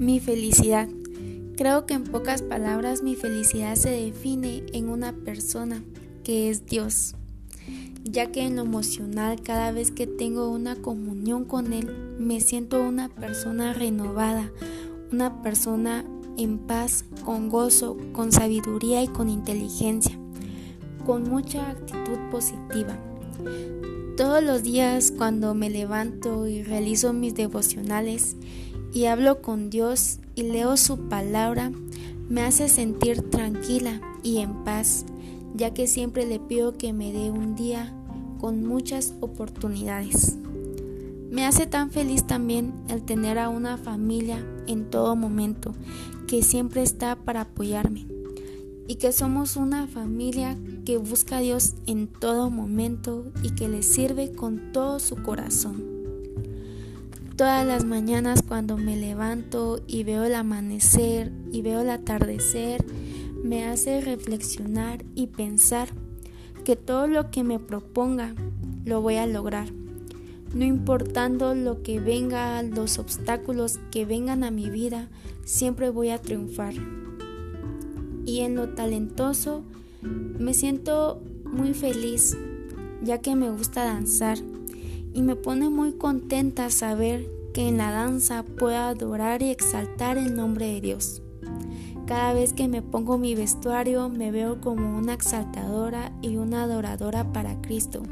Mi felicidad. Creo que en pocas palabras mi felicidad se define en una persona, que es Dios, ya que en lo emocional cada vez que tengo una comunión con Él me siento una persona renovada, una persona en paz, con gozo, con sabiduría y con inteligencia, con mucha actitud positiva. Todos los días cuando me levanto y realizo mis devocionales, y hablo con Dios y leo su palabra, me hace sentir tranquila y en paz, ya que siempre le pido que me dé un día con muchas oportunidades. Me hace tan feliz también el tener a una familia en todo momento que siempre está para apoyarme y que somos una familia que busca a Dios en todo momento y que le sirve con todo su corazón. Todas las mañanas cuando me levanto y veo el amanecer y veo el atardecer, me hace reflexionar y pensar que todo lo que me proponga lo voy a lograr. No importando lo que venga, los obstáculos que vengan a mi vida, siempre voy a triunfar. Y en lo talentoso me siento muy feliz, ya que me gusta danzar y me pone muy contenta saber que en la danza puedo adorar y exaltar el nombre de Dios. Cada vez que me pongo mi vestuario me veo como una exaltadora y una adoradora para Cristo,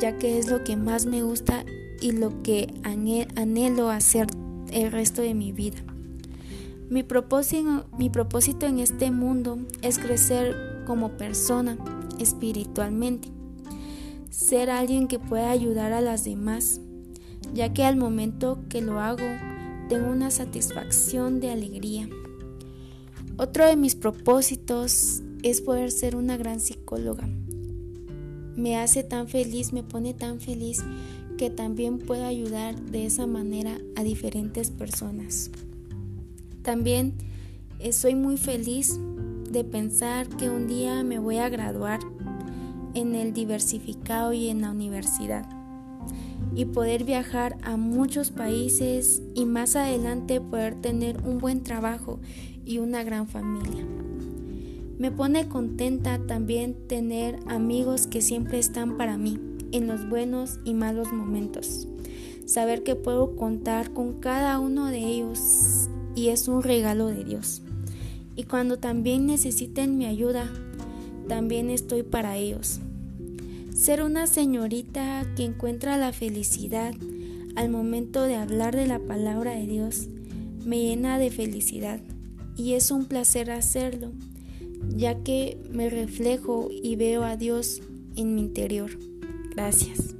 ya que es lo que más me gusta y lo que anhelo hacer el resto de mi vida. Mi propósito, mi propósito en este mundo es crecer como persona espiritualmente ser alguien que pueda ayudar a las demás, ya que al momento que lo hago tengo una satisfacción de alegría. Otro de mis propósitos es poder ser una gran psicóloga. Me hace tan feliz, me pone tan feliz que también puedo ayudar de esa manera a diferentes personas. También soy muy feliz de pensar que un día me voy a graduar en el diversificado y en la universidad y poder viajar a muchos países y más adelante poder tener un buen trabajo y una gran familia. Me pone contenta también tener amigos que siempre están para mí en los buenos y malos momentos. Saber que puedo contar con cada uno de ellos y es un regalo de Dios. Y cuando también necesiten mi ayuda, también estoy para ellos. Ser una señorita que encuentra la felicidad al momento de hablar de la palabra de Dios me llena de felicidad y es un placer hacerlo, ya que me reflejo y veo a Dios en mi interior. Gracias.